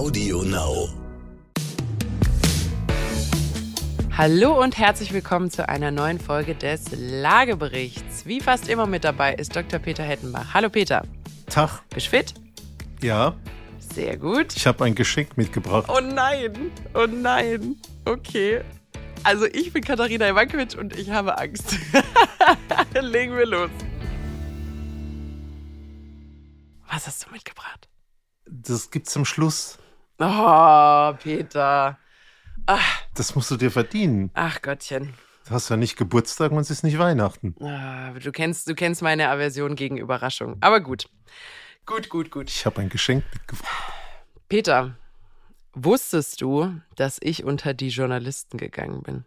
Audio Now. Hallo und herzlich willkommen zu einer neuen Folge des Lageberichts. Wie fast immer mit dabei ist Dr. Peter Hettenbach. Hallo Peter. Tag. Bist du fit? Ja, Sehr gut. ich habe ein Geschenk mitgebracht. Oh nein, oh nein. Okay. Also ich bin Katharina Ivankovic und ich habe Angst. Legen wir los. Was hast du mitgebracht? Das gibt's zum Schluss. Oh, Peter. Das musst du dir verdienen. Ach Gottchen. Du hast ja nicht Geburtstag und es ist nicht Weihnachten. Ah, Du kennst, du kennst meine Aversion gegen Überraschungen. Aber gut. Gut, gut, gut. Ich habe ein Geschenk mitgebracht. Peter, wusstest du, dass ich unter die Journalisten gegangen bin?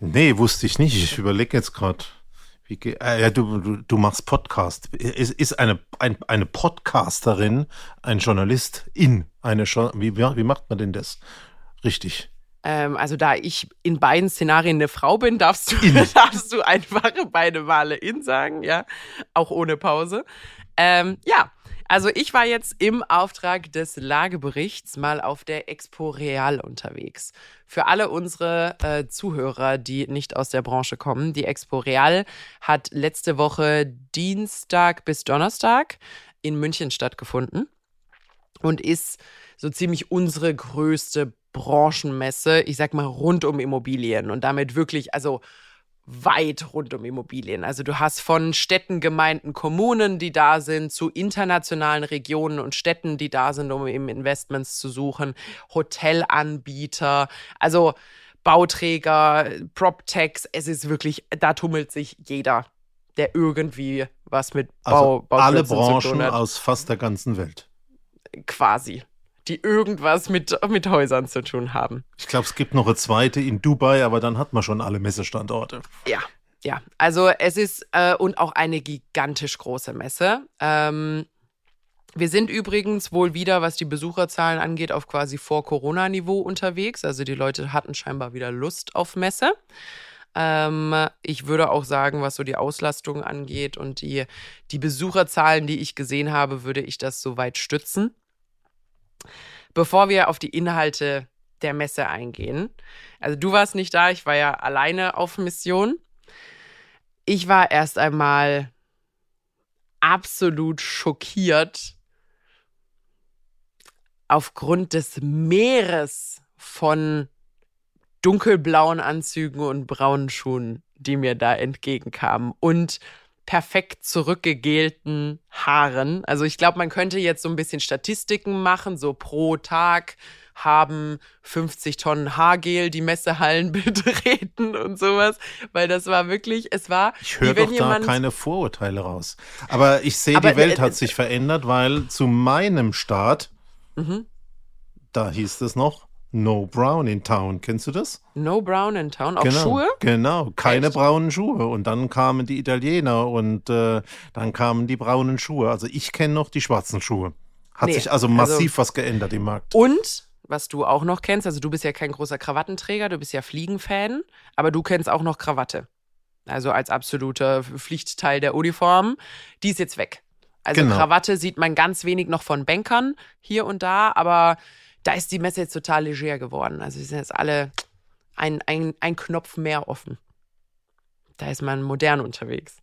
Nee, wusste ich nicht. Ich überlege jetzt gerade. Äh, ja, du, du, du machst Podcast. Ist, ist eine, ein, eine Podcasterin ein Journalist in eine Jo- wie, wie macht man denn das? Richtig. Ähm, also da ich in beiden Szenarien eine Frau bin, darfst du, darfst du einfach beide Male in sagen, ja, auch ohne Pause. Ähm, ja, also ich war jetzt im Auftrag des Lageberichts mal auf der Expo Real unterwegs. Für alle unsere äh, Zuhörer, die nicht aus der Branche kommen, die Expo Real hat letzte Woche Dienstag bis Donnerstag in München stattgefunden und ist so ziemlich unsere größte Branchenmesse, ich sag mal rund um Immobilien und damit wirklich, also weit rund um Immobilien. Also du hast von Städten, Gemeinden, Kommunen, die da sind, zu internationalen Regionen und Städten, die da sind, um eben Investments zu suchen, Hotelanbieter, also Bauträger, PropTechs. Es ist wirklich, da tummelt sich jeder, der irgendwie was mit Bau, Also alle Baukünsten zu tun Branchen hat aus fast der ganzen Welt. quasi, die irgendwas mit, mit Häusern zu tun haben. Ich glaube, es gibt noch eine zweite in Dubai, aber dann hat man schon alle Messestandorte. Ja, ja. Also es ist äh, und auch eine gigantisch große Messe. Ähm, wir sind übrigens wohl wieder, was die Besucherzahlen angeht, auf quasi Vor-Corona-Niveau unterwegs. Also die Leute hatten scheinbar wieder Lust auf Messe. Ähm, ich würde auch sagen, was so die Auslastung angeht und die, die Besucherzahlen, die ich gesehen habe, würde ich das soweit stützen. Bevor wir auf die Inhalte der Messe eingehen. Also du warst nicht da, ich war ja alleine auf Mission. Ich war erst einmal absolut schockiert aufgrund des Meeres von dunkelblauen Anzügen und braunen Schuhen, die mir da entgegenkamen und perfekt zurückgegelten Haaren. Also ich glaube, man könnte jetzt so ein bisschen Statistiken machen, so pro Tag haben 50 Tonnen Haargel die Messehallen betreten und sowas, weil das war wirklich, es war, Ich höre doch da keine Vorurteile raus. Aber ich sehe, die Welt äh, hat sich verändert, weil zu meinem Start, Mhm. da hieß es noch No Brown in Town. Kennst du das? No Brown in Town, auch genau, Schuhe? Genau, keine Echt? braunen Schuhe. Und dann kamen die Italiener und äh, dann kamen die braunen Schuhe. Also ich kenne noch die schwarzen Schuhe. Hat Nee, sich also also- massiv was geändert im Markt. Und, was du auch noch kennst, also du bist ja kein großer Krawattenträger, du bist ja Fliegenfan, aber du kennst auch noch Krawatte. Also als absoluter Pflichtteil der Uniform. Die ist jetzt weg. Also Genau. Krawatte sieht man ganz wenig noch von Bankern hier und da, aber da ist die Messe jetzt total leger geworden. Also sie sind jetzt alle ein, ein, ein Knopf mehr offen. Da ist man modern unterwegs.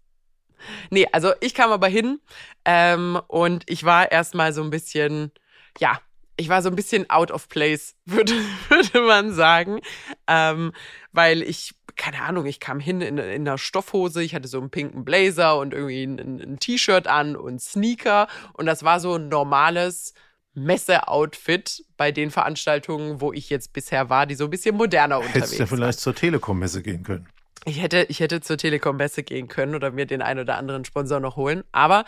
Nee, also ich kam aber hin ähm, und ich war erstmal so ein bisschen, ja, ich war so ein bisschen out of place, würde, würde man sagen. Ähm, weil ich, keine Ahnung, ich kam hin in, in einer Stoffhose, ich hatte so einen pinken Blazer und irgendwie ein, ein T-Shirt an und Sneaker. Und das war so ein normales Messe-Outfit bei den Veranstaltungen, wo ich jetzt bisher war, die so ein bisschen moderner unterwegs Hättest du ja vielleicht zur Telekom-Messe gehen können. Ich hätte, ich hätte zur Telekom-Messe gehen können oder mir den ein oder anderen Sponsor noch holen. Aber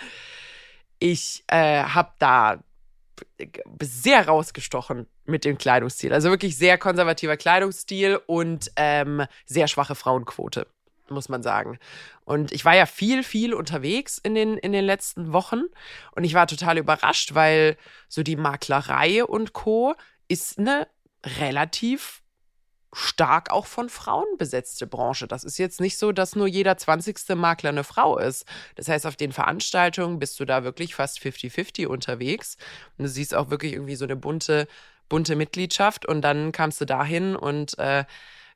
ich äh, habe da sehr rausgestochen mit dem Kleidungsstil. Also wirklich sehr konservativer Kleidungsstil und ähm, sehr schwache Frauenquote, muss man sagen. Und ich war ja viel, viel unterwegs in den, in den letzten Wochen und ich war total überrascht, weil so die Maklerei und Co. ist eine relativ stark auch von Frauen besetzte Branche. Das ist jetzt nicht so, dass nur jeder 20. Makler eine Frau ist. Das heißt, auf den Veranstaltungen bist du da wirklich fast 50-50 unterwegs. Und du siehst auch wirklich irgendwie so eine bunte, bunte Mitgliedschaft. Und dann kamst du dahin und äh,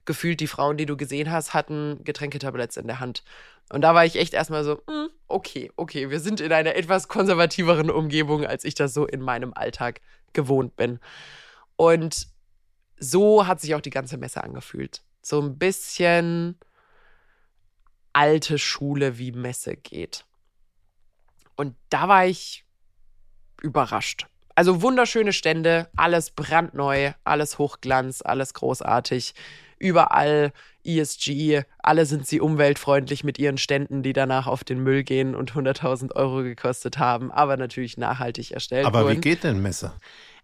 gefühlt die Frauen, die du gesehen hast, hatten Getränketabletts in der Hand. Und da war ich echt erstmal so, hm, okay, okay, wir sind in einer etwas konservativeren Umgebung, als ich das so in meinem Alltag gewohnt bin. Und so hat sich auch die ganze Messe angefühlt. So ein bisschen alte Schule, wie Messe geht. Und da war ich überrascht. Also wunderschöne Stände, alles brandneu, alles Hochglanz, alles großartig. Überall ESG, alle sind sie umweltfreundlich mit ihren Ständen, die danach auf den Müll gehen und 100.000 Euro gekostet haben, aber natürlich nachhaltig erstellt aber wurden. Aber wie geht denn Messe?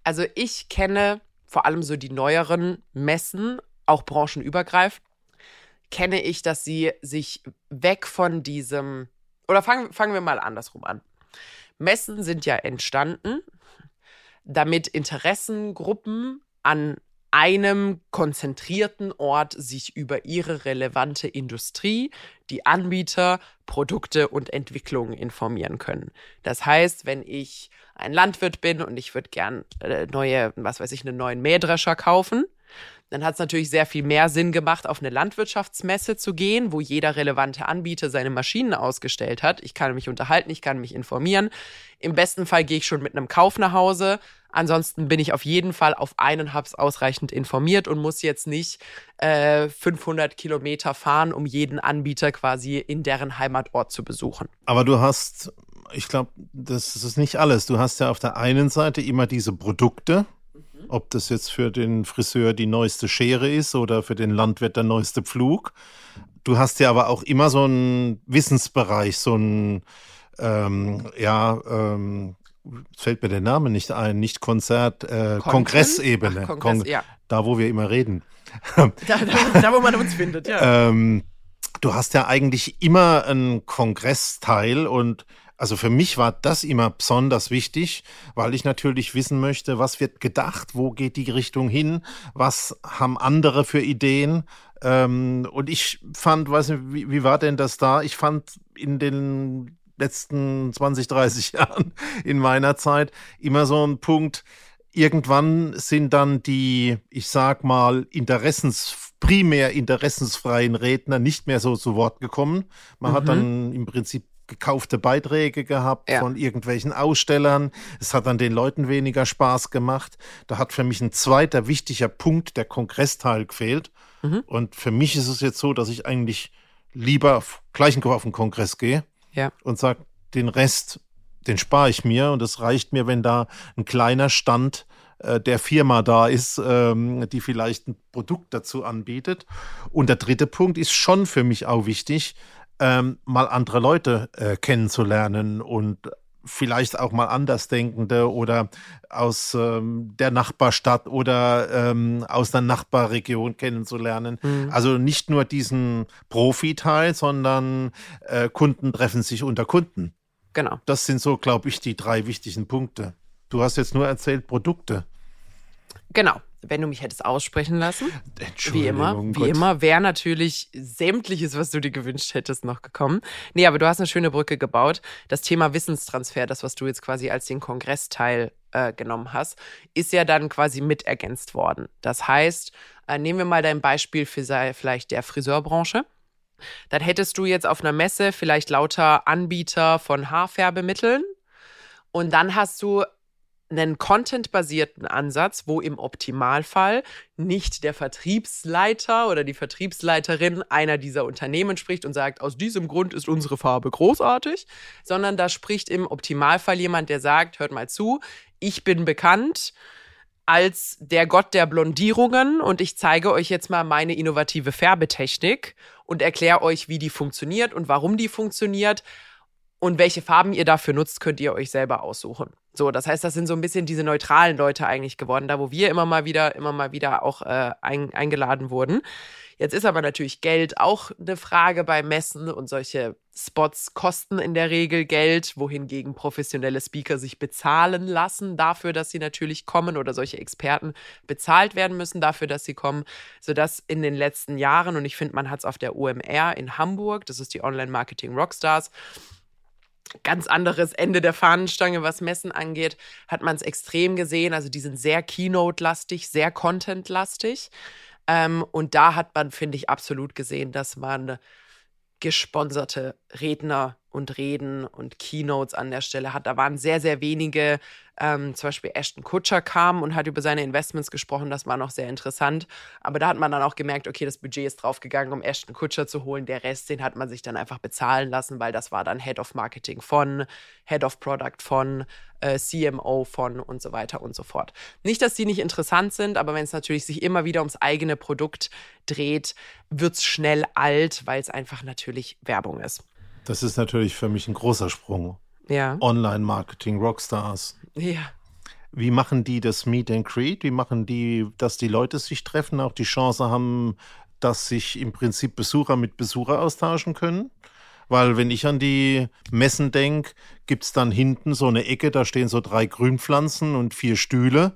Also ich kenne vor allem so die neueren Messen, auch branchenübergreifend, kenne ich, dass sie sich weg von diesem, oder fangen, fangen wir mal andersrum an. Messen sind ja entstanden, damit Interessengruppen an einem konzentrierten Ort sich über ihre relevante Industrie, die Anbieter, Produkte und Entwicklungen informieren können. Das heißt, wenn ich ein Landwirt bin und ich würde gern äh, neue, was weiß ich, einen neuen Mähdrescher kaufen, dann hat es natürlich sehr viel mehr Sinn gemacht, auf eine Landwirtschaftsmesse zu gehen, wo jeder relevante Anbieter seine Maschinen ausgestellt hat. Ich kann mich unterhalten, ich kann mich informieren. Im besten Fall gehe ich schon mit einem Kauf nach Hause. Ansonsten bin ich auf jeden Fall auf einen Hubs ausreichend informiert und muss jetzt nicht äh, 500 Kilometer fahren, um jeden Anbieter quasi in deren Heimatort zu besuchen. Aber du hast, ich glaube, das ist nicht alles. Du hast ja auf der einen Seite immer diese Produkte, ob das jetzt für den Friseur die neueste Schere ist oder für den Landwirt der neueste Pflug. Du hast ja aber auch immer so einen Wissensbereich, so ein, ähm, ja, ähm, fällt mir der Name nicht ein, nicht Konzert, äh, Kongressebene. Ach, Kongress, Kon ja. Da, wo wir immer reden. da, da, da, wo man uns findet, ja. ähm, du hast ja eigentlich immer einen Kongressteil und also für mich war das immer besonders wichtig, weil ich natürlich wissen möchte, was wird gedacht, wo geht die Richtung hin, was haben andere für Ideen. Ähm, und ich fand, weiß nicht, wie, wie war denn das da? Ich fand in den letzten 20, 30 Jahren in meiner Zeit immer so ein Punkt, irgendwann sind dann die, ich sag mal, Interessens, primär interessensfreien Redner nicht mehr so zu Wort gekommen. Man mhm. hat dann im Prinzip gekaufte Beiträge gehabt ja. von irgendwelchen Ausstellern. Es hat dann den Leuten weniger Spaß gemacht. Da hat für mich ein zweiter wichtiger Punkt, der Kongressteil, gefehlt. Mhm. Und für mich ist es jetzt so, dass ich eigentlich lieber auf, gleich auf den Kongress gehe ja. und sage, den Rest, den spare ich mir und es reicht mir, wenn da ein kleiner Stand äh, der Firma da ist, ähm, die vielleicht ein Produkt dazu anbietet. Und der dritte Punkt ist schon für mich auch wichtig, ähm, mal andere Leute äh, kennenzulernen und vielleicht auch mal Andersdenkende oder aus ähm, der Nachbarstadt oder ähm, aus der Nachbarregion kennenzulernen. Mhm. Also nicht nur diesen Profiteil, sondern äh, Kunden treffen sich unter Kunden. Genau. Das sind so, glaube ich, die drei wichtigen Punkte. Du hast jetzt nur erzählt Produkte. Genau wenn du mich hättest aussprechen lassen, wie immer, wie Gott. immer, wäre natürlich sämtliches, was du dir gewünscht hättest, noch gekommen. Nee, aber du hast eine schöne Brücke gebaut. Das Thema Wissenstransfer, das, was du jetzt quasi als den Kongressteil äh, genommen hast, ist ja dann quasi mit ergänzt worden. Das heißt, äh, nehmen wir mal dein Beispiel für sei, vielleicht der Friseurbranche. Dann hättest du jetzt auf einer Messe vielleicht lauter Anbieter von Haarfärbemitteln und dann hast du einen contentbasierten Ansatz, wo im Optimalfall nicht der Vertriebsleiter oder die Vertriebsleiterin einer dieser Unternehmen spricht und sagt, aus diesem Grund ist unsere Farbe großartig, sondern da spricht im Optimalfall jemand, der sagt, hört mal zu, ich bin bekannt als der Gott der Blondierungen und ich zeige euch jetzt mal meine innovative Färbetechnik und erkläre euch, wie die funktioniert und warum die funktioniert Und welche Farben ihr dafür nutzt, könnt ihr euch selber aussuchen. So, das heißt, das sind so ein bisschen diese neutralen Leute eigentlich geworden, da wo wir immer mal wieder, immer mal wieder auch äh, ein, eingeladen wurden. Jetzt ist aber natürlich Geld auch eine Frage bei Messen und solche Spots kosten in der Regel Geld, wohingegen professionelle Speaker sich bezahlen lassen dafür, dass sie natürlich kommen oder solche Experten bezahlt werden müssen dafür, dass sie kommen, sodass in den letzten Jahren, und ich finde, man hat es auf der OMR in Hamburg, das ist die Online Marketing Rockstars, ganz anderes Ende der Fahnenstange, was Messen angeht, hat man es extrem gesehen. Also die sind sehr Keynote-lastig, sehr Content-lastig. Ähm, und da hat man, finde ich, absolut gesehen, dass man gesponserte Redner und Reden und Keynotes an der Stelle hat. Da waren sehr, sehr wenige ähm, zum Beispiel Ashton Kutscher kam und hat über seine Investments gesprochen. Das war noch sehr interessant. Aber da hat man dann auch gemerkt, okay, das Budget ist draufgegangen, um Ashton Kutscher zu holen. Der Rest, den hat man sich dann einfach bezahlen lassen, weil das war dann Head of Marketing von, Head of Product von, äh, CMO von und so weiter und so fort. Nicht, dass die nicht interessant sind, aber wenn es natürlich sich immer wieder ums eigene Produkt dreht, wird es schnell alt, weil es einfach natürlich Werbung ist. Das ist natürlich für mich ein großer Sprung. Ja. Online-Marketing, Rockstars. Ja. Wie machen die das Meet and Greet? Wie machen die, dass die Leute sich treffen, auch die Chance haben, dass sich im Prinzip Besucher mit Besucher austauschen können? Weil wenn ich an die Messen denke, gibt es dann hinten so eine Ecke, da stehen so drei Grünpflanzen und vier Stühle.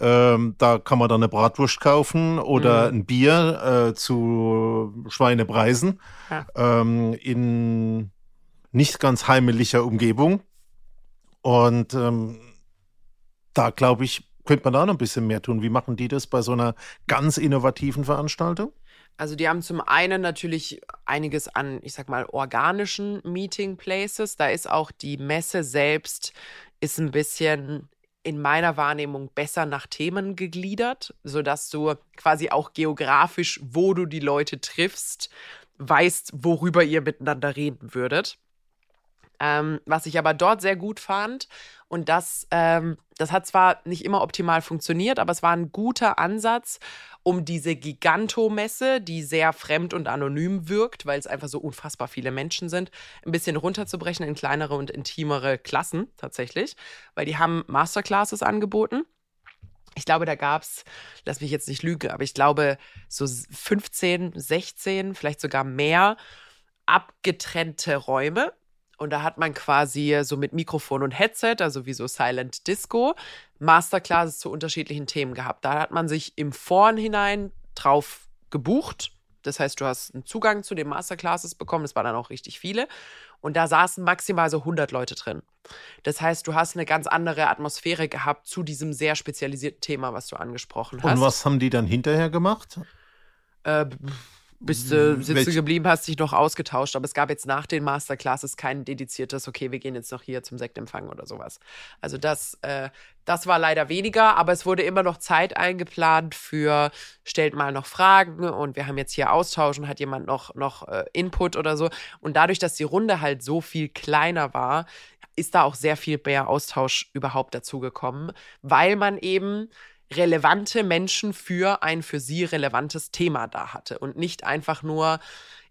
Ähm, da kann man dann eine Bratwurst kaufen oder mhm. ein Bier äh, zu Schweinepreisen ja. ähm, in nicht ganz heimelicher Umgebung. Und ähm, da glaube ich, könnte man da noch ein bisschen mehr tun. Wie machen die das bei so einer ganz innovativen Veranstaltung? Also die haben zum einen natürlich einiges an, ich sag mal, organischen Meeting Places. Da ist auch die Messe selbst ist ein bisschen in meiner Wahrnehmung besser nach Themen gegliedert, sodass du quasi auch geografisch, wo du die Leute triffst, weißt, worüber ihr miteinander reden würdet. Ähm, was ich aber dort sehr gut fand, und das, ähm, das hat zwar nicht immer optimal funktioniert, aber es war ein guter Ansatz, um diese Gigantomesse, die sehr fremd und anonym wirkt, weil es einfach so unfassbar viele Menschen sind, ein bisschen runterzubrechen in kleinere und intimere Klassen tatsächlich, weil die haben Masterclasses angeboten. Ich glaube, da gab es, lass mich jetzt nicht lügen, aber ich glaube so 15, 16, vielleicht sogar mehr abgetrennte Räume und da hat man quasi so mit Mikrofon und Headset, also wie so Silent Disco, Masterclasses zu unterschiedlichen Themen gehabt. Da hat man sich im Vornhinein drauf gebucht. Das heißt, du hast einen Zugang zu den Masterclasses bekommen. Das waren dann auch richtig viele. Und da saßen maximal so 100 Leute drin. Das heißt, du hast eine ganz andere Atmosphäre gehabt zu diesem sehr spezialisierten Thema, was du angesprochen hast. Und was haben die dann hinterher gemacht? Äh, bist du hm, sitzen geblieben, hast dich noch ausgetauscht, aber es gab jetzt nach den Masterclasses kein dediziertes, okay, wir gehen jetzt noch hier zum Sektempfang oder sowas. Also das, äh, das war leider weniger, aber es wurde immer noch Zeit eingeplant für, stellt mal noch Fragen und wir haben jetzt hier Austausch und hat jemand noch, noch äh, Input oder so. Und dadurch, dass die Runde halt so viel kleiner war, ist da auch sehr viel mehr Austausch überhaupt dazugekommen, weil man eben relevante Menschen für ein für sie relevantes Thema da hatte und nicht einfach nur,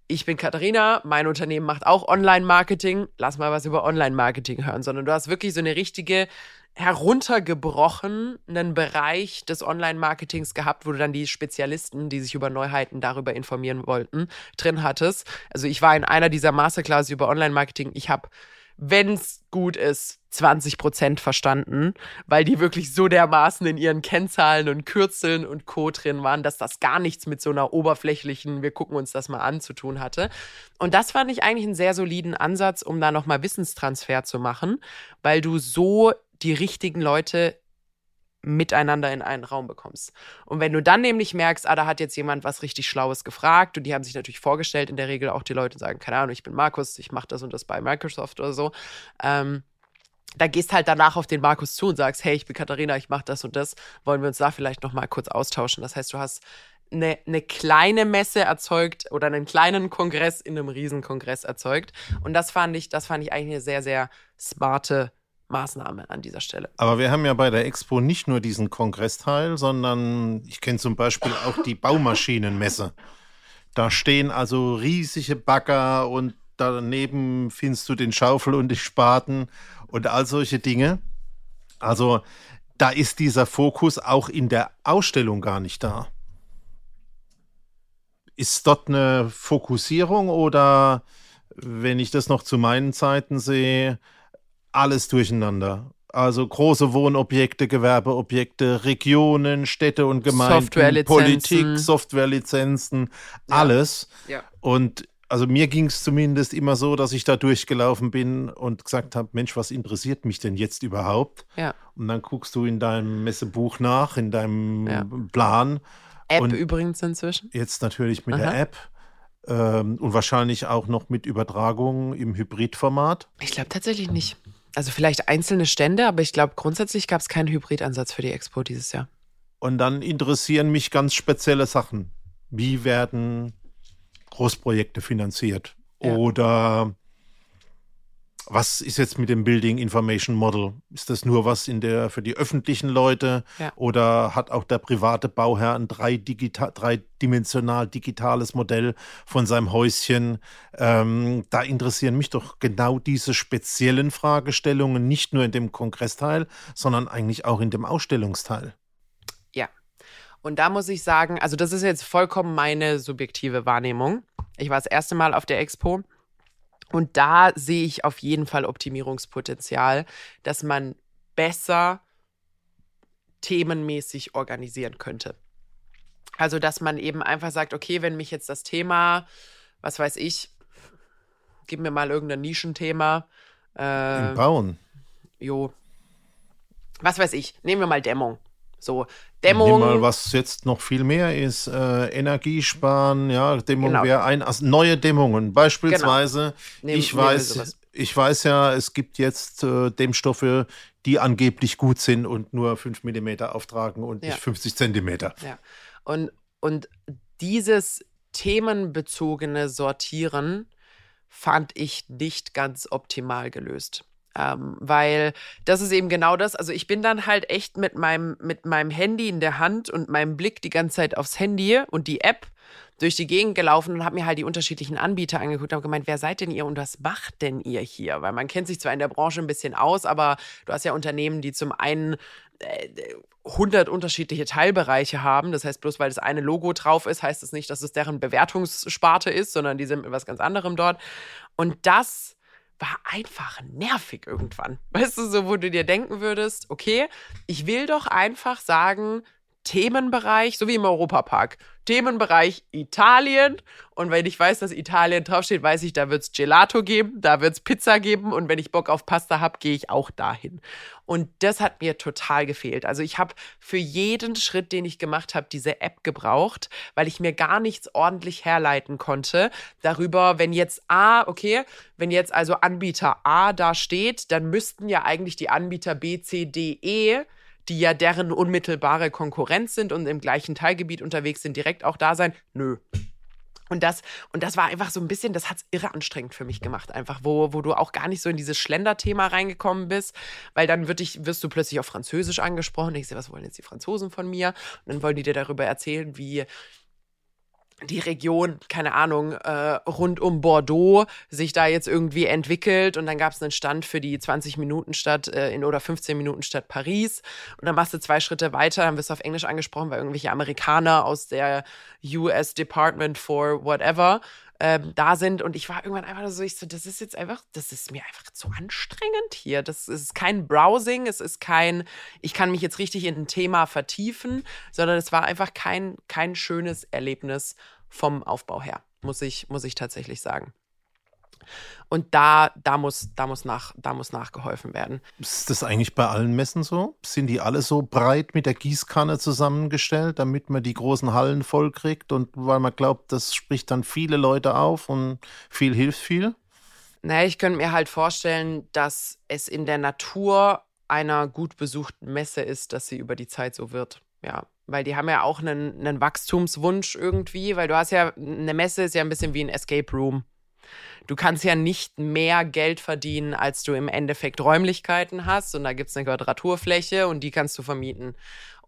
ich bin Katharina, mein Unternehmen macht auch Online-Marketing, lass mal was über Online-Marketing hören, sondern du hast wirklich so eine richtige heruntergebrochenen Bereich des Online-Marketings gehabt, wo du dann die Spezialisten, die sich über Neuheiten darüber informieren wollten, drin hattest. Also ich war in einer dieser Masterclasses über Online-Marketing. Ich habe wenn es gut ist, 20 Prozent verstanden, weil die wirklich so dermaßen in ihren Kennzahlen und Kürzeln und Co. drin waren, dass das gar nichts mit so einer oberflächlichen, wir gucken uns das mal an, zu tun hatte. Und das fand ich eigentlich einen sehr soliden Ansatz, um da nochmal Wissenstransfer zu machen, weil du so die richtigen Leute miteinander in einen Raum bekommst. Und wenn du dann nämlich merkst, ah, da hat jetzt jemand was richtig Schlaues gefragt und die haben sich natürlich vorgestellt, in der Regel auch die Leute sagen, keine Ahnung, ich bin Markus, ich mache das und das bei Microsoft oder so. Ähm, da gehst halt danach auf den Markus zu und sagst, hey, ich bin Katharina, ich mache das und das. Wollen wir uns da vielleicht noch mal kurz austauschen? Das heißt, du hast eine, eine kleine Messe erzeugt oder einen kleinen Kongress in einem Riesenkongress erzeugt. Und das fand ich, das fand ich eigentlich eine sehr, sehr smarte Maßnahme an dieser Stelle. Aber wir haben ja bei der Expo nicht nur diesen Kongressteil, sondern ich kenne zum Beispiel auch die Baumaschinenmesse. Da stehen also riesige Bagger und daneben findest du den Schaufel und die Spaten und all solche Dinge. Also da ist dieser Fokus auch in der Ausstellung gar nicht da. Ist dort eine Fokussierung oder, wenn ich das noch zu meinen Zeiten sehe, alles durcheinander? Also große Wohnobjekte, Gewerbeobjekte, Regionen, Städte und Gemeinden, Softwarelizenzen. Politik, Softwarelizenzen, alles. Ja. Und also mir ging es zumindest immer so, dass ich da durchgelaufen bin und gesagt habe, Mensch, was interessiert mich denn jetzt überhaupt? Ja. Und dann guckst du in deinem Messebuch nach, in deinem Ja. Plan. App Und- übrigens inzwischen. Jetzt natürlich mit Aha. der App ähm, und wahrscheinlich auch noch mit Übertragung im Hybridformat. Ich glaube tatsächlich nicht. Also vielleicht einzelne Stände, aber ich glaube grundsätzlich gab es keinen Hybridansatz für die Expo dieses Jahr. Und dann interessieren mich ganz spezielle Sachen. Wie werden Großprojekte finanziert? Ja. Oder was ist jetzt mit dem Building Information Model? Ist das nur was in der, für die öffentlichen Leute? Ja. Oder hat auch der private Bauherr ein drei digita dreidimensional digitales Modell von seinem Häuschen? Ähm, da interessieren mich doch genau diese speziellen Fragestellungen, nicht nur in dem Kongressteil, sondern eigentlich auch in dem Ausstellungsteil. Ja. Und da muss ich sagen, also das ist jetzt vollkommen meine subjektive Wahrnehmung. Ich war das erste Mal auf der Expo und da sehe ich auf jeden Fall Optimierungspotenzial, dass man besser themenmäßig organisieren könnte. Also, dass man eben einfach sagt, okay, wenn mich jetzt das Thema, was weiß ich, gib mir mal irgendein Nischenthema, äh, Im Bauen. jo, was weiß ich, nehmen wir mal Dämmung. So, Dämmung. mal, was jetzt noch viel mehr ist, äh, Energiesparen, ja, Dämmung Genau. wäre ein, also neue Dämmungen. Beispielsweise, Nehmen- ich nehmen wir weiß, ich weiß ja, es gibt jetzt äh, Dämmstoffe, die angeblich gut sind und nur 5 mm auftragen und Ja. nicht 50 Zentimeter. Ja. Und, und dieses themenbezogene Sortieren fand ich nicht ganz optimal gelöst. Ähm, weil das ist eben genau das. Also ich bin dann halt echt mit meinem, mit meinem Handy in der Hand und meinem Blick die ganze Zeit aufs Handy und die App durch die Gegend gelaufen und habe mir halt die unterschiedlichen Anbieter angeguckt habe gemeint, wer seid denn ihr und was macht denn ihr hier? Weil man kennt sich zwar in der Branche ein bisschen aus, aber du hast ja Unternehmen, die zum einen äh, 100 unterschiedliche Teilbereiche haben. Das heißt, bloß weil das eine Logo drauf ist, heißt es nicht, dass es deren Bewertungssparte ist, sondern die sind mit was ganz anderem dort. Und das war einfach nervig irgendwann. Weißt du, so wo du dir denken würdest, okay, ich will doch einfach sagen, Themenbereich, so wie im Europapark. Themenbereich Italien. Und wenn ich weiß, dass Italien draufsteht, weiß ich, da wird es Gelato geben, da wird es Pizza geben. Und wenn ich Bock auf Pasta habe, gehe ich auch dahin. Und das hat mir total gefehlt. Also ich habe für jeden Schritt, den ich gemacht habe, diese App gebraucht, weil ich mir gar nichts ordentlich herleiten konnte darüber, wenn jetzt A, okay, wenn jetzt also Anbieter A da steht, dann müssten ja eigentlich die Anbieter B, C, D, E die ja deren unmittelbare Konkurrenz sind und im gleichen Teilgebiet unterwegs sind, direkt auch da sein? Nö. Und das, und das war einfach so ein bisschen, das hat es irre anstrengend für mich gemacht, einfach, wo, wo du auch gar nicht so in dieses Schlenderthema reingekommen bist, weil dann wird dich, wirst du plötzlich auf Französisch angesprochen. Ich sehe, was wollen jetzt die Franzosen von mir? Und dann wollen die dir darüber erzählen, wie die Region, keine Ahnung, äh, rund um Bordeaux sich da jetzt irgendwie entwickelt und dann gab es einen Stand für die 20 Minuten Stadt äh, in oder 15 Minuten Stadt Paris. Und dann machst du zwei Schritte weiter, dann wirst du auf Englisch angesprochen, weil irgendwelche Amerikaner aus der US Department for whatever ähm, da sind und ich war irgendwann einfach so, ich so, das ist jetzt einfach, das ist mir einfach zu anstrengend hier. Das ist kein Browsing, es ist kein, ich kann mich jetzt richtig in ein Thema vertiefen, sondern es war einfach kein, kein schönes Erlebnis vom Aufbau her, muss ich, muss ich tatsächlich sagen. Und da, da, muss, da, muss nach, da muss nachgeholfen werden. Ist das eigentlich bei allen Messen so? Sind die alle so breit mit der Gießkanne zusammengestellt, damit man die großen Hallen voll kriegt und weil man glaubt, das spricht dann viele Leute auf und viel hilft viel? Naja, ich könnte mir halt vorstellen, dass es in der Natur einer gut besuchten Messe ist, dass sie über die Zeit so wird. Ja, weil die haben ja auch einen, einen Wachstumswunsch irgendwie, weil du hast ja, eine Messe ist ja ein bisschen wie ein Escape Room. Du kannst ja nicht mehr Geld verdienen, als du im Endeffekt Räumlichkeiten hast. Und da gibt es eine Quadraturfläche und die kannst du vermieten.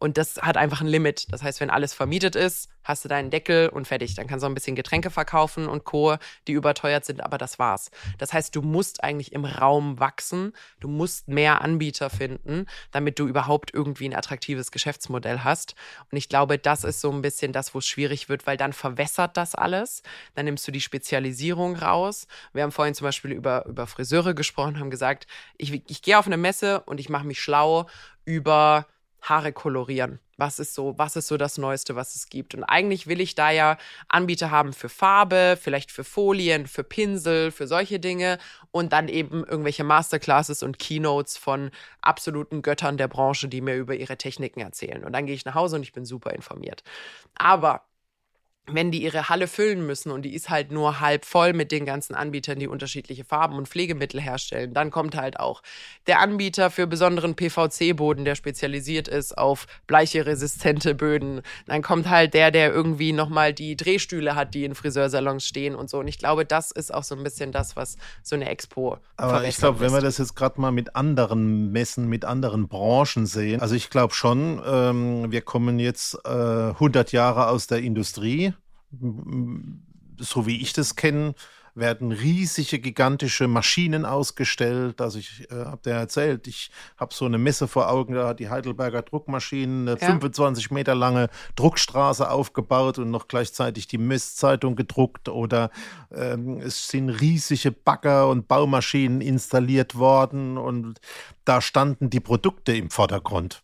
Und das hat einfach ein Limit. Das heißt, wenn alles vermietet ist, hast du deinen Deckel und fertig. Dann kannst du ein bisschen Getränke verkaufen und Co., die überteuert sind, aber das war's. Das heißt, du musst eigentlich im Raum wachsen. Du musst mehr Anbieter finden, damit du überhaupt irgendwie ein attraktives Geschäftsmodell hast. Und ich glaube, das ist so ein bisschen das, wo es schwierig wird, weil dann verwässert das alles. Dann nimmst du die Spezialisierung raus. Wir haben vorhin zum Beispiel über, über Friseure gesprochen, haben gesagt, ich, ich gehe auf eine Messe und ich mache mich schlau über Haare kolorieren. Was ist so, was ist so das Neueste, was es gibt? Und eigentlich will ich da ja Anbieter haben für Farbe, vielleicht für Folien, für Pinsel, für solche Dinge und dann eben irgendwelche Masterclasses und Keynotes von absoluten Göttern der Branche, die mir über ihre Techniken erzählen. Und dann gehe ich nach Hause und ich bin super informiert. Aber wenn die ihre Halle füllen müssen und die ist halt nur halb voll mit den ganzen Anbietern, die unterschiedliche Farben und Pflegemittel herstellen, dann kommt halt auch der Anbieter für besonderen PVC-Boden, der spezialisiert ist auf bleicheresistente Böden. Dann kommt halt der, der irgendwie nochmal die Drehstühle hat, die in Friseursalons stehen und so. Und ich glaube, das ist auch so ein bisschen das, was so eine Expo Aber ich glaube, wenn wir das jetzt gerade mal mit anderen Messen, mit anderen Branchen sehen, also ich glaube schon, ähm, wir kommen jetzt äh, 100 Jahre aus der Industrie so wie ich das kenne, werden riesige, gigantische Maschinen ausgestellt. Also ich äh, habe dir erzählt, ich habe so eine Messe vor Augen, da hat die Heidelberger Druckmaschinen eine ja. 25 Meter lange Druckstraße aufgebaut und noch gleichzeitig die Messzeitung gedruckt oder ähm, es sind riesige Bagger und Baumaschinen installiert worden und da standen die Produkte im Vordergrund.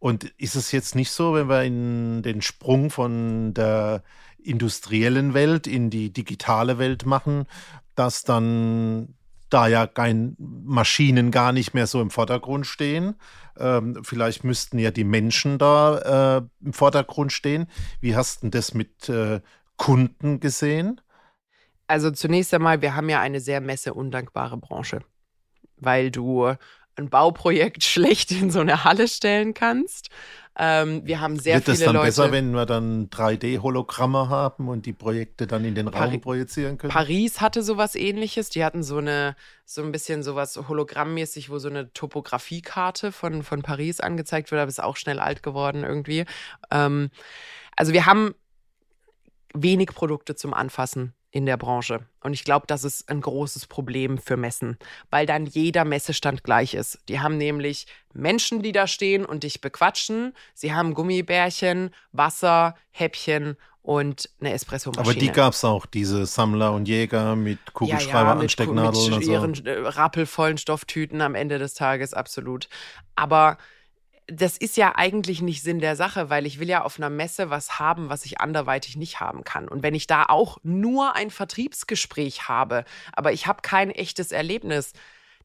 Und ist es jetzt nicht so, wenn wir in den Sprung von der industriellen Welt in die digitale Welt machen, dass dann da ja kein Maschinen gar nicht mehr so im Vordergrund stehen. Ähm, vielleicht müssten ja die Menschen da äh, im Vordergrund stehen. Wie hast du das mit äh, Kunden gesehen? Also zunächst einmal, wir haben ja eine sehr messeundankbare Branche, weil du ein Bauprojekt schlecht in so eine Halle stellen kannst. Ähm, wir haben sehr Wird viele Leute. Wird es dann Leute, besser, wenn wir dann 3D-Hologramme haben und die Projekte dann in den Raum Pari projizieren können? Paris hatte sowas ähnliches. Die hatten so eine, so ein bisschen sowas hologrammmäßig, wo so eine Topografiekarte von, von Paris angezeigt wird, aber ist auch schnell alt geworden irgendwie. Ähm, also wir haben wenig Produkte zum Anfassen in der Branche. Und ich glaube, das ist ein großes Problem für Messen, weil dann jeder Messestand gleich ist. Die haben nämlich Menschen, die da stehen und dich bequatschen. Sie haben Gummibärchen, Wasser, Häppchen und eine Espressomaschine. Aber die gab es auch, diese Sammler und Jäger mit Kugelschreiber, ja, ja, Anstecknadeln und so. ihren äh, rappelvollen Stofftüten am Ende des Tages, absolut. Aber das ist ja eigentlich nicht Sinn der Sache, weil ich will ja auf einer Messe was haben, was ich anderweitig nicht haben kann. Und wenn ich da auch nur ein Vertriebsgespräch habe, aber ich habe kein echtes Erlebnis,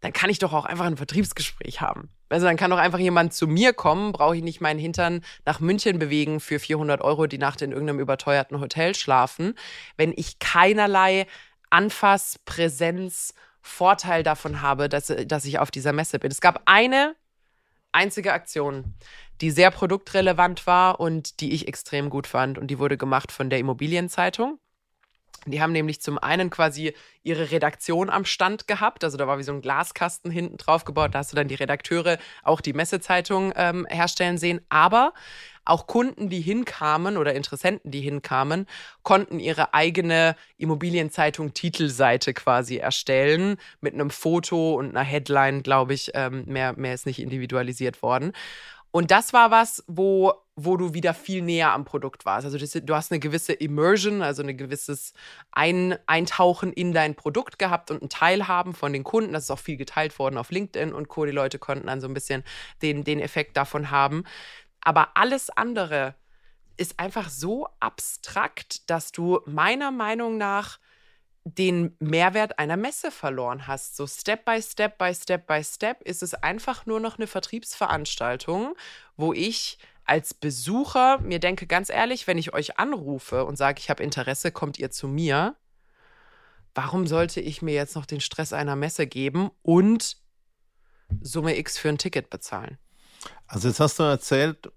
dann kann ich doch auch einfach ein Vertriebsgespräch haben. Also dann kann doch einfach jemand zu mir kommen, brauche ich nicht meinen Hintern nach München bewegen für 400 Euro die Nacht in irgendeinem überteuerten Hotel schlafen, wenn ich keinerlei Anfass, Präsenz, Vorteil davon habe, dass, dass ich auf dieser Messe bin. Es gab eine einzige Aktion, die sehr produktrelevant war und die ich extrem gut fand. Und die wurde gemacht von der Immobilienzeitung. Die haben nämlich zum einen quasi ihre Redaktion am Stand gehabt. Also da war wie so ein Glaskasten hinten drauf gebaut. Da hast du dann die Redakteure auch die Messezeitung ähm, herstellen sehen. Aber auch Kunden, die hinkamen oder Interessenten, die hinkamen, konnten ihre eigene Immobilienzeitung Titelseite quasi erstellen mit einem Foto und einer Headline, glaube ich. Ähm, mehr, mehr ist nicht individualisiert worden. Und das war was, wo, wo du wieder viel näher am Produkt warst. Also das, du hast eine gewisse Immersion, also ein gewisses ein Eintauchen in dein Produkt gehabt und ein Teilhaben von den Kunden. Das ist auch viel geteilt worden auf LinkedIn und Co. Die Leute konnten dann so ein bisschen den, den Effekt davon haben. Aber alles andere ist einfach so abstrakt, dass du meiner Meinung nach den Mehrwert einer Messe verloren hast. So Step by Step by Step by Step ist es einfach nur noch eine Vertriebsveranstaltung, wo ich als Besucher mir denke, ganz ehrlich, wenn ich euch anrufe und sage, ich habe Interesse, kommt ihr zu mir. Warum sollte ich mir jetzt noch den Stress einer Messe geben und Summe X für ein Ticket bezahlen? Also jetzt hast du erzählt,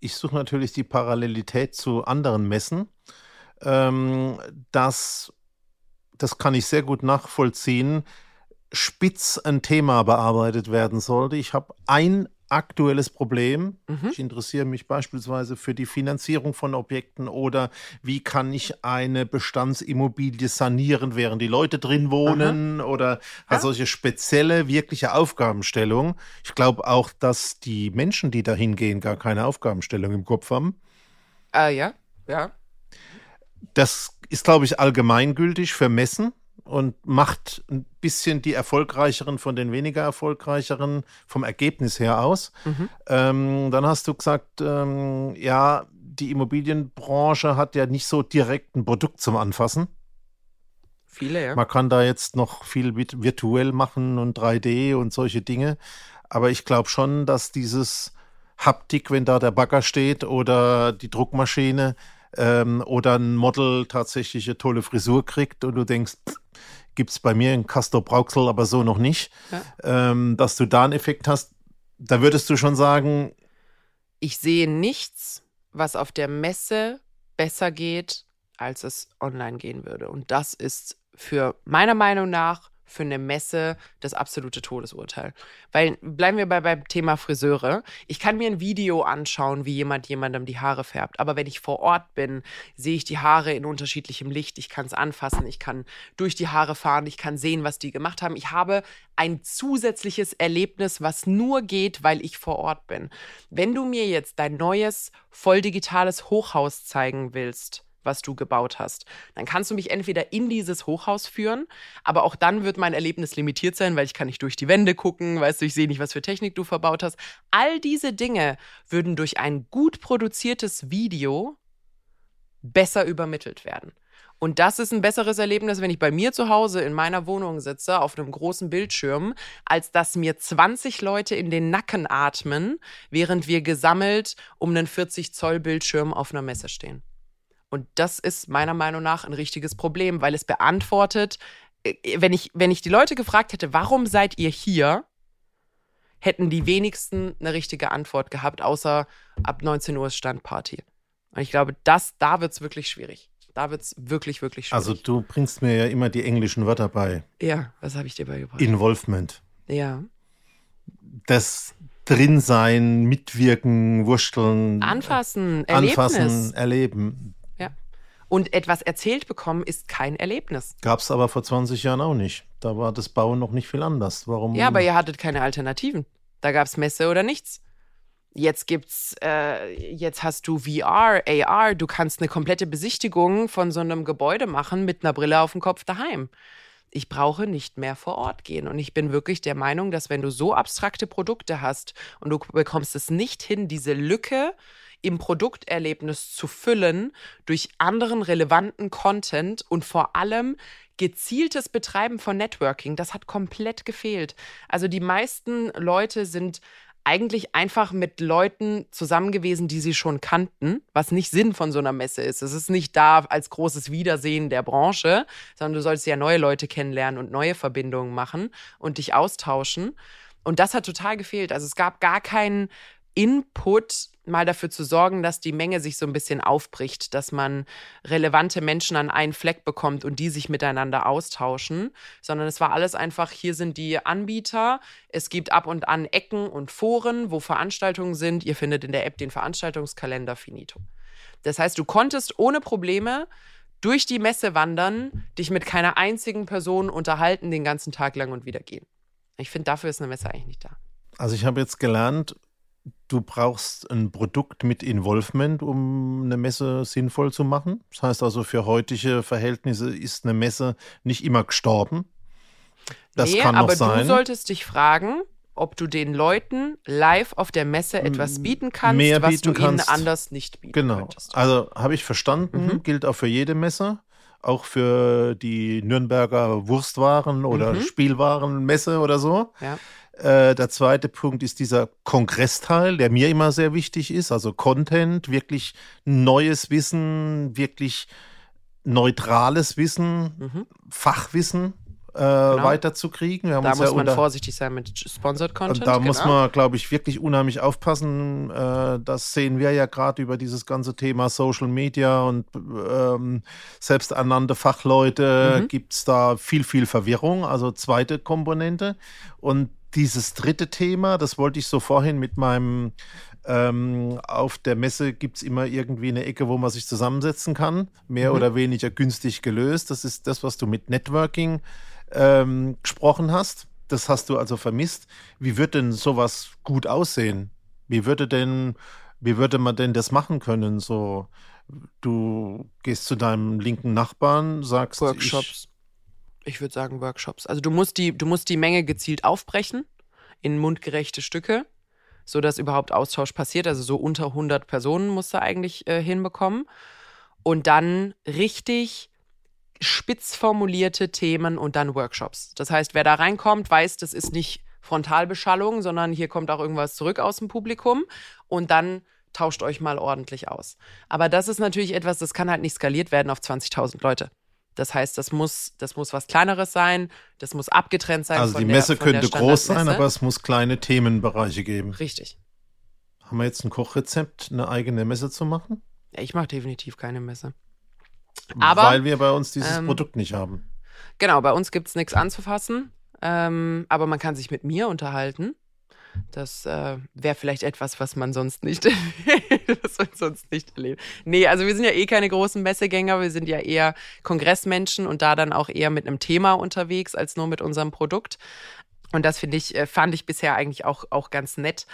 ich suche natürlich die Parallelität zu anderen Messen, ähm, dass, das kann ich sehr gut nachvollziehen, spitz ein Thema bearbeitet werden sollte. Ich habe ein aktuelles Problem. Mhm. Ich interessiere mich beispielsweise für die Finanzierung von Objekten oder wie kann ich eine Bestandsimmobilie sanieren, während die Leute drin wohnen Aha. oder ja. solche spezielle, wirkliche Aufgabenstellung. Ich glaube auch, dass die Menschen, die da hingehen, gar keine Aufgabenstellung im Kopf haben. Äh, ja, ja. Das ist, glaube ich, allgemeingültig für Messen und macht ein bisschen die erfolgreicheren von den weniger erfolgreicheren vom Ergebnis her aus. Mhm. Ähm, dann hast du gesagt, ähm, ja, die Immobilienbranche hat ja nicht so direkt ein Produkt zum Anfassen. Viele, ja. Man kann da jetzt noch viel virtuell machen und 3D und solche Dinge. Aber ich glaube schon, dass dieses Haptik, wenn da der Bagger steht oder die Druckmaschine ähm, oder ein Model tatsächlich eine tolle Frisur kriegt und du denkst, gibt es bei mir in Castor Brauxel aber so noch nicht, ja. ähm, dass du da einen Effekt hast. Da würdest du schon sagen. Ich sehe nichts, was auf der Messe besser geht, als es online gehen würde. Und das ist für meiner Meinung nach für eine Messe das absolute Todesurteil. Weil bleiben wir bei beim Thema Friseure. Ich kann mir ein Video anschauen, wie jemand jemandem die Haare färbt. Aber wenn ich vor Ort bin, sehe ich die Haare in unterschiedlichem Licht. Ich kann es anfassen, ich kann durch die Haare fahren, ich kann sehen, was die gemacht haben. Ich habe ein zusätzliches Erlebnis, was nur geht, weil ich vor Ort bin. Wenn du mir jetzt dein neues, voll digitales Hochhaus zeigen willst, was du gebaut hast. Dann kannst du mich entweder in dieses Hochhaus führen, aber auch dann wird mein Erlebnis limitiert sein, weil ich kann nicht durch die Wände gucken, weißt du, ich sehe nicht, was für Technik du verbaut hast. All diese Dinge würden durch ein gut produziertes Video besser übermittelt werden. Und das ist ein besseres Erlebnis, wenn ich bei mir zu Hause in meiner Wohnung sitze, auf einem großen Bildschirm, als dass mir 20 Leute in den Nacken atmen, während wir gesammelt um einen 40 Zoll Bildschirm auf einer Messe stehen. Und das ist meiner Meinung nach ein richtiges Problem, weil es beantwortet, äh, wenn ich, wenn ich die Leute gefragt hätte, warum seid ihr hier, hätten die wenigsten eine richtige Antwort gehabt, außer ab 19 Uhr ist Standparty. Und ich glaube, das, da wird es wirklich schwierig. Da wird es wirklich, wirklich schwierig. Also du bringst mir ja immer die englischen Wörter bei. Ja, was habe ich dir beigebracht? Involvement. Ja. Das Drinsein, Mitwirken, Wursteln. Anfassen, Erlebnis. Anfassen, erleben. Und etwas erzählt bekommen ist kein Erlebnis. Gab es aber vor 20 Jahren auch nicht. Da war das Bauen noch nicht viel anders. Warum? Ja, aber ihr hattet keine Alternativen. Da gab es Messe oder nichts. Jetzt gibt's, äh, jetzt hast du VR, AR, du kannst eine komplette Besichtigung von so einem Gebäude machen mit einer Brille auf dem Kopf daheim. Ich brauche nicht mehr vor Ort gehen. Und ich bin wirklich der Meinung, dass wenn du so abstrakte Produkte hast und du bekommst es nicht hin, diese Lücke im Produkterlebnis zu füllen durch anderen relevanten Content und vor allem gezieltes Betreiben von Networking. Das hat komplett gefehlt. Also die meisten Leute sind eigentlich einfach mit Leuten zusammen gewesen, die sie schon kannten, was nicht Sinn von so einer Messe ist. Es ist nicht da als großes Wiedersehen der Branche, sondern du sollst ja neue Leute kennenlernen und neue Verbindungen machen und dich austauschen. Und das hat total gefehlt. Also es gab gar keinen Input mal dafür zu sorgen, dass die Menge sich so ein bisschen aufbricht, dass man relevante Menschen an einen Fleck bekommt und die sich miteinander austauschen, sondern es war alles einfach, hier sind die Anbieter, es gibt ab und an Ecken und Foren, wo Veranstaltungen sind, ihr findet in der App den Veranstaltungskalender finito. Das heißt, du konntest ohne Probleme durch die Messe wandern, dich mit keiner einzigen Person unterhalten den ganzen Tag lang und wieder gehen. Ich finde, dafür ist eine Messe eigentlich nicht da. Also ich habe jetzt gelernt, du brauchst ein Produkt mit Involvement, um eine Messe sinnvoll zu machen. Das heißt also, für heutige Verhältnisse ist eine Messe nicht immer gestorben. Das nee, kann noch aber sein. du solltest dich fragen, ob du den Leuten live auf der Messe etwas bieten kannst, Mehr was du kannst. ihnen anders nicht bieten genau. könntest. Also habe ich verstanden, mhm. gilt auch für jede Messe, auch für die Nürnberger Wurstwaren oder mhm. Spielwarenmesse oder so. Ja. Äh, der zweite Punkt ist dieser Kongressteil, der mir immer sehr wichtig ist, also Content, wirklich neues Wissen, wirklich neutrales Wissen, mhm. Fachwissen äh, genau. weiterzukriegen. da muss ja man vorsichtig sein mit Sponsored Content. Da genau. muss man, glaube ich, wirklich unheimlich aufpassen. Äh, das sehen wir ja gerade über dieses ganze Thema Social Media und ähm, selbsternannte Fachleute mhm. gibt es da viel, viel Verwirrung. Also zweite Komponente. Und dieses dritte Thema, das wollte ich so vorhin mit meinem ähm, auf der Messe gibt es immer irgendwie eine Ecke, wo man sich zusammensetzen kann, mehr mhm. oder weniger günstig gelöst. Das ist das, was du mit Networking ähm, gesprochen hast. Das hast du also vermisst. Wie wird denn sowas gut aussehen? Wie würde denn, wie würde man denn das machen können? So, du gehst zu deinem linken Nachbarn, sagst Workshops. Ich, würde sagen Workshops. Also du musst die, du musst die Menge gezielt aufbrechen in mundgerechte Stücke so dass überhaupt Austausch passiert. Also so unter 100 Personen musst du eigentlich äh, hinbekommen. Und dann richtig spitz formulierte Themen und dann Workshops. Das heißt, wer da reinkommt, weiß, das ist nicht Frontalbeschallung, sondern hier kommt auch irgendwas zurück aus dem Publikum und dann tauscht euch mal ordentlich aus. Aber das ist natürlich etwas, das kann halt nicht skaliert werden auf 20.000 Leute. Das heißt, das muss, das muss was Kleineres sein, das muss abgetrennt sein. Also die Messe der, könnte groß sein, aber es muss kleine Themenbereiche geben. Richtig. Haben wir jetzt ein Kochrezept, eine eigene Messe zu machen? Ja, ich mache definitiv keine Messe. Aber, Weil wir bei uns dieses ähm, Produkt nicht haben. Genau, bei uns gibt es nichts anzufassen. Ähm, aber man kann sich mit mir unterhalten. Das äh, wäre vielleicht etwas, was man sonst nicht, was man sonst nicht erlebt. Nee, also wir sind ja eh keine großen Messegänger, wir sind ja eher Kongressmenschen und da dann auch eher mit einem Thema unterwegs als nur mit unserem Produkt. Und das finde ich, äh, fand ich bisher eigentlich auch, auch ganz nett.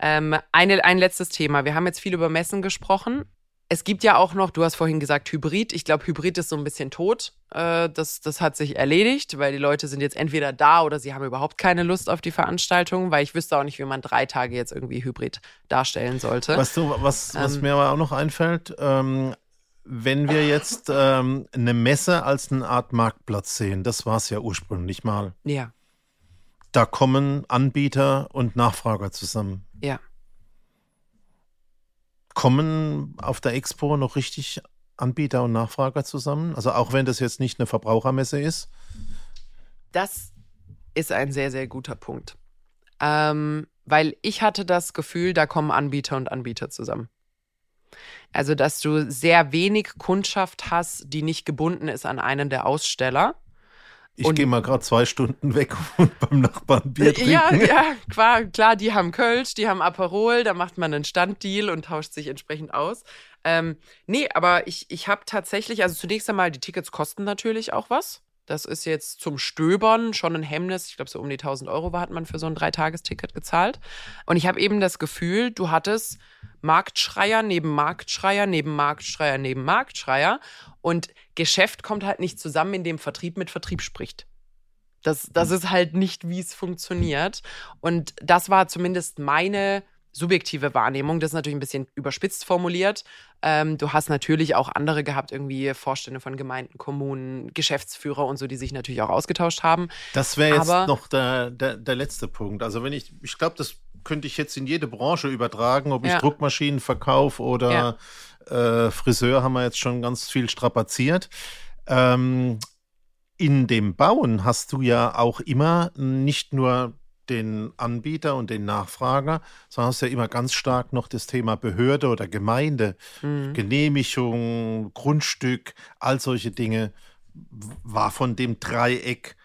Ähm, eine, ein letztes Thema. Wir haben jetzt viel über Messen gesprochen es gibt ja auch noch, du hast vorhin gesagt Hybrid. Ich glaube, Hybrid ist so ein bisschen tot. Äh, das, das hat sich erledigt, weil die Leute sind jetzt entweder da oder sie haben überhaupt keine Lust auf die Veranstaltung, weil ich wüsste auch nicht, wie man drei Tage jetzt irgendwie Hybrid darstellen sollte. Weißt du, was, was ähm, mir aber auch noch einfällt, ähm, wenn wir jetzt ähm, eine Messe als eine Art Marktplatz sehen, das war es ja ursprünglich mal. Ja. Da kommen Anbieter und Nachfrager zusammen. Ja. Kommen auf der Expo noch richtig Anbieter und Nachfrager zusammen? Also auch wenn das jetzt nicht eine Verbrauchermesse ist? Das ist ein sehr, sehr guter Punkt. Ähm, weil ich hatte das Gefühl, da kommen Anbieter und Anbieter zusammen. Also, dass du sehr wenig Kundschaft hast, die nicht gebunden ist an einen der Aussteller, ich gehe mal gerade zwei Stunden weg und beim Nachbarn Bier trinken. Ja, ja, klar, klar, die haben Kölsch, die haben Aperol, da macht man einen Standdeal und tauscht sich entsprechend aus. Ähm, nee, aber ich, ich habe tatsächlich, also zunächst einmal, die Tickets kosten natürlich auch was. Das ist jetzt zum Stöbern schon ein Hemmnis. Ich glaube, so um die 1000 Euro hat man für so ein Dreitagesticket gezahlt. Und ich habe eben das Gefühl, du hattest Marktschreier neben Marktschreier neben Marktschreier neben Marktschreier. Und Geschäft kommt halt nicht zusammen, indem Vertrieb mit Vertrieb spricht. Das, das ist halt nicht, wie es funktioniert. Und das war zumindest meine subjektive Wahrnehmung. Das ist natürlich ein bisschen überspitzt formuliert. Ähm, du hast natürlich auch andere gehabt, irgendwie Vorstände von Gemeinden, Kommunen, Geschäftsführer und so, die sich natürlich auch ausgetauscht haben. Das wäre jetzt Aber, noch der, der, der letzte Punkt. Also wenn ich, ich glaube, das könnte ich jetzt in jede Branche übertragen, ob ich ja. Druckmaschinen verkaufe oder ja. Äh, Friseur, haben wir jetzt schon ganz viel strapaziert. Ähm, in dem Bauen hast du ja auch immer nicht nur den Anbieter und den Nachfrager, sondern hast ja immer ganz stark noch das Thema Behörde oder Gemeinde, mhm. Genehmigung, Grundstück, all solche Dinge. War von dem Dreieck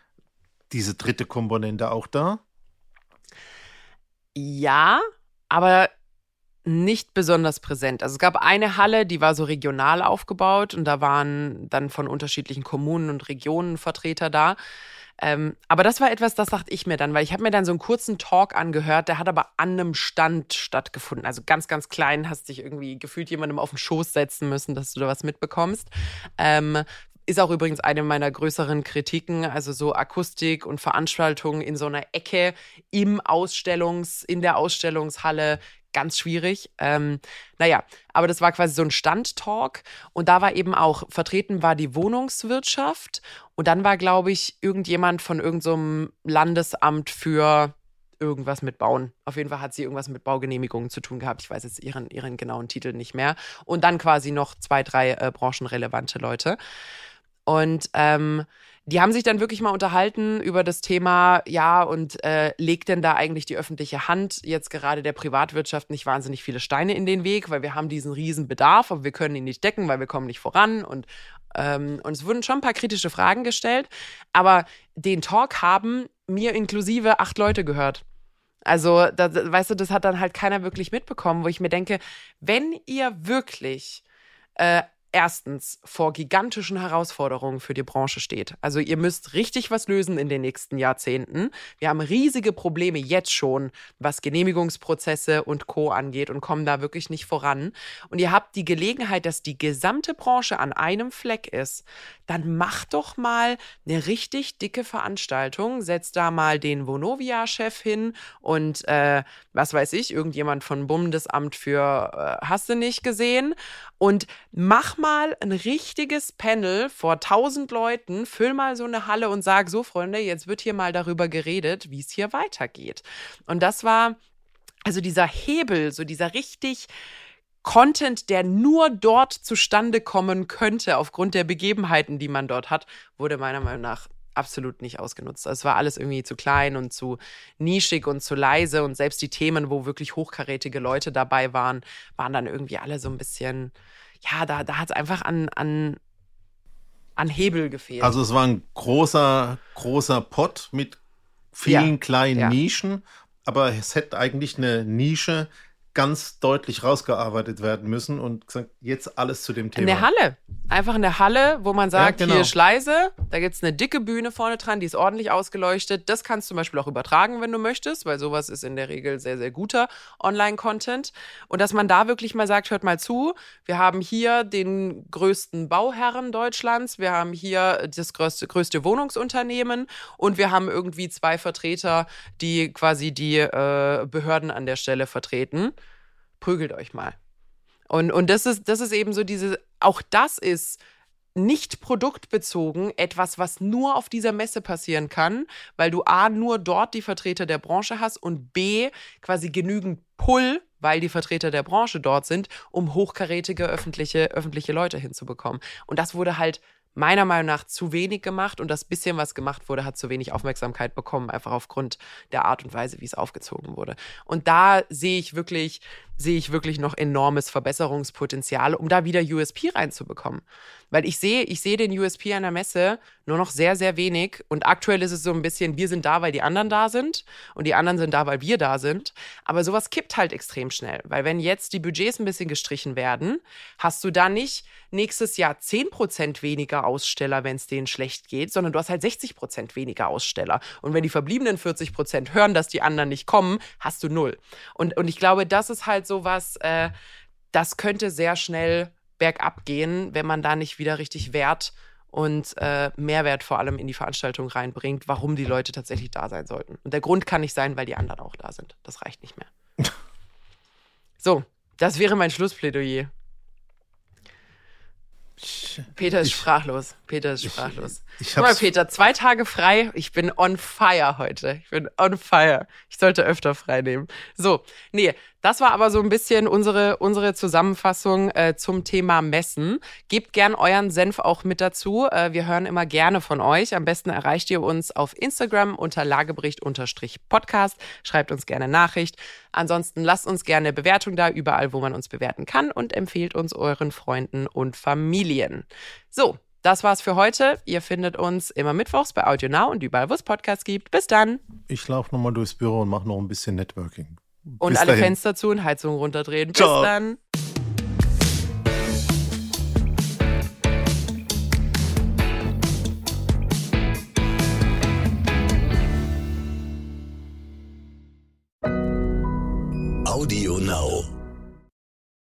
diese dritte Komponente auch da? Ja, aber nicht besonders präsent. Also es gab eine Halle, die war so regional aufgebaut und da waren dann von unterschiedlichen Kommunen und Regionen Vertreter da. Ähm, aber das war etwas, das dachte ich mir dann, weil ich habe mir dann so einen kurzen Talk angehört, der hat aber an einem Stand stattgefunden. Also ganz, ganz klein, hast dich irgendwie gefühlt jemandem auf den Schoß setzen müssen, dass du da was mitbekommst. Ähm, ist auch übrigens eine meiner größeren Kritiken, also so Akustik und Veranstaltungen in so einer Ecke im Ausstellungs, in der Ausstellungshalle ganz schwierig. Ähm, naja, aber das war quasi so ein Standtalk und da war eben auch vertreten war die Wohnungswirtschaft und dann war, glaube ich, irgendjemand von irgendeinem so Landesamt für irgendwas mit Bauen. Auf jeden Fall hat sie irgendwas mit Baugenehmigungen zu tun gehabt. Ich weiß jetzt ihren, ihren genauen Titel nicht mehr. Und dann quasi noch zwei, drei äh, branchenrelevante Leute. Und ähm, die haben sich dann wirklich mal unterhalten über das Thema, ja, und äh, legt denn da eigentlich die öffentliche Hand jetzt gerade der Privatwirtschaft nicht wahnsinnig viele Steine in den Weg, weil wir haben diesen riesen Bedarf, aber wir können ihn nicht decken, weil wir kommen nicht voran und Ähm, und es wurden schon ein paar kritische Fragen gestellt, aber den Talk haben mir inklusive acht Leute gehört. Also, da, weißt du, das hat dann halt keiner wirklich mitbekommen, wo ich mir denke, wenn ihr wirklich äh, erstens vor gigantischen Herausforderungen für die Branche steht. Also ihr müsst richtig was lösen in den nächsten Jahrzehnten. Wir haben riesige Probleme jetzt schon, was Genehmigungsprozesse und Co angeht und kommen da wirklich nicht voran. Und ihr habt die Gelegenheit, dass die gesamte Branche an einem Fleck ist. Dann macht doch mal eine richtig dicke Veranstaltung, setzt da mal den Vonovia-Chef hin und äh, was weiß ich, irgendjemand von Bundesamt für äh, hast du nicht gesehen? Und mach mal ein richtiges Panel vor tausend Leuten, füll mal so eine Halle und sag so, Freunde, jetzt wird hier mal darüber geredet, wie es hier weitergeht. Und das war also dieser Hebel, so dieser richtig Content, der nur dort zustande kommen könnte, aufgrund der Begebenheiten, die man dort hat, wurde meiner Meinung nach absolut nicht ausgenutzt. Es war alles irgendwie zu klein und zu nischig und zu leise und selbst die Themen, wo wirklich hochkarätige Leute dabei waren, waren dann irgendwie alle so ein bisschen, ja, da, da hat es einfach an, an, an Hebel gefehlt. Also es war ein großer, großer Pot mit vielen ja, kleinen ja. Nischen, aber es hätte eigentlich eine Nische ganz deutlich rausgearbeitet werden müssen und gesagt, jetzt alles zu dem Thema. In der Halle. Einfach in der Halle, wo man sagt, ja, genau. hier Schleise, da gibt es eine dicke Bühne vorne dran, die ist ordentlich ausgeleuchtet. Das kannst du zum Beispiel auch übertragen, wenn du möchtest, weil sowas ist in der Regel sehr, sehr guter Online-Content. Und dass man da wirklich mal sagt, hört mal zu, wir haben hier den größten Bauherren Deutschlands, wir haben hier das größte, größte Wohnungsunternehmen und wir haben irgendwie zwei Vertreter, die quasi die äh, Behörden an der Stelle vertreten prügelt euch mal. Und, und das, ist, das ist eben so diese, auch das ist nicht produktbezogen etwas, was nur auf dieser Messe passieren kann, weil du A, nur dort die Vertreter der Branche hast und B, quasi genügend Pull, weil die Vertreter der Branche dort sind, um hochkarätige öffentliche, öffentliche Leute hinzubekommen. Und das wurde halt meiner Meinung nach zu wenig gemacht und das bisschen, was gemacht wurde, hat zu wenig Aufmerksamkeit bekommen, einfach aufgrund der Art und Weise, wie es aufgezogen wurde. Und da sehe ich wirklich, sehe ich wirklich noch enormes Verbesserungspotenzial, um da wieder USP reinzubekommen. Weil ich sehe, ich sehe den USP an der Messe nur noch sehr, sehr wenig. Und aktuell ist es so ein bisschen, wir sind da, weil die anderen da sind und die anderen sind da, weil wir da sind. Aber sowas kippt halt extrem schnell. Weil wenn jetzt die Budgets ein bisschen gestrichen werden, hast du da nicht nächstes Jahr 10% weniger Aussteller, wenn es denen schlecht geht, sondern du hast halt 60% weniger Aussteller. Und wenn die verbliebenen 40% hören, dass die anderen nicht kommen, hast du null. Und, und ich glaube, das ist halt sowas, äh, das könnte sehr schnell bergab gehen, wenn man da nicht wieder richtig Wert und äh, Mehrwert vor allem in die Veranstaltung reinbringt, warum die Leute tatsächlich da sein sollten. Und der Grund kann nicht sein, weil die anderen auch da sind. Das reicht nicht mehr. so, das wäre mein Schlussplädoyer. Peter ist ich, sprachlos. Peter ist sprachlos. Ich, ich Guck mal, Peter, zwei Tage frei. Ich bin on fire heute. Ich bin on fire. Ich sollte öfter frei nehmen. So, nee, das war aber so ein bisschen unsere, unsere Zusammenfassung äh, zum Thema Messen. Gebt gern euren Senf auch mit dazu. Äh, wir hören immer gerne von euch. Am besten erreicht ihr uns auf Instagram unter Lagebericht-Podcast. Schreibt uns gerne Nachricht. Ansonsten lasst uns gerne Bewertung da, überall, wo man uns bewerten kann und empfehlt uns euren Freunden und Familien. So, das war's für heute. Ihr findet uns immer mittwochs bei Audio Now und überall, wo es Podcasts gibt. Bis dann. Ich laufe nochmal durchs Büro und mache noch ein bisschen Networking. Und Bis alle dahin. Fenster zu und Heizung runterdrehen. Bis Ciao. dann. Audio Now.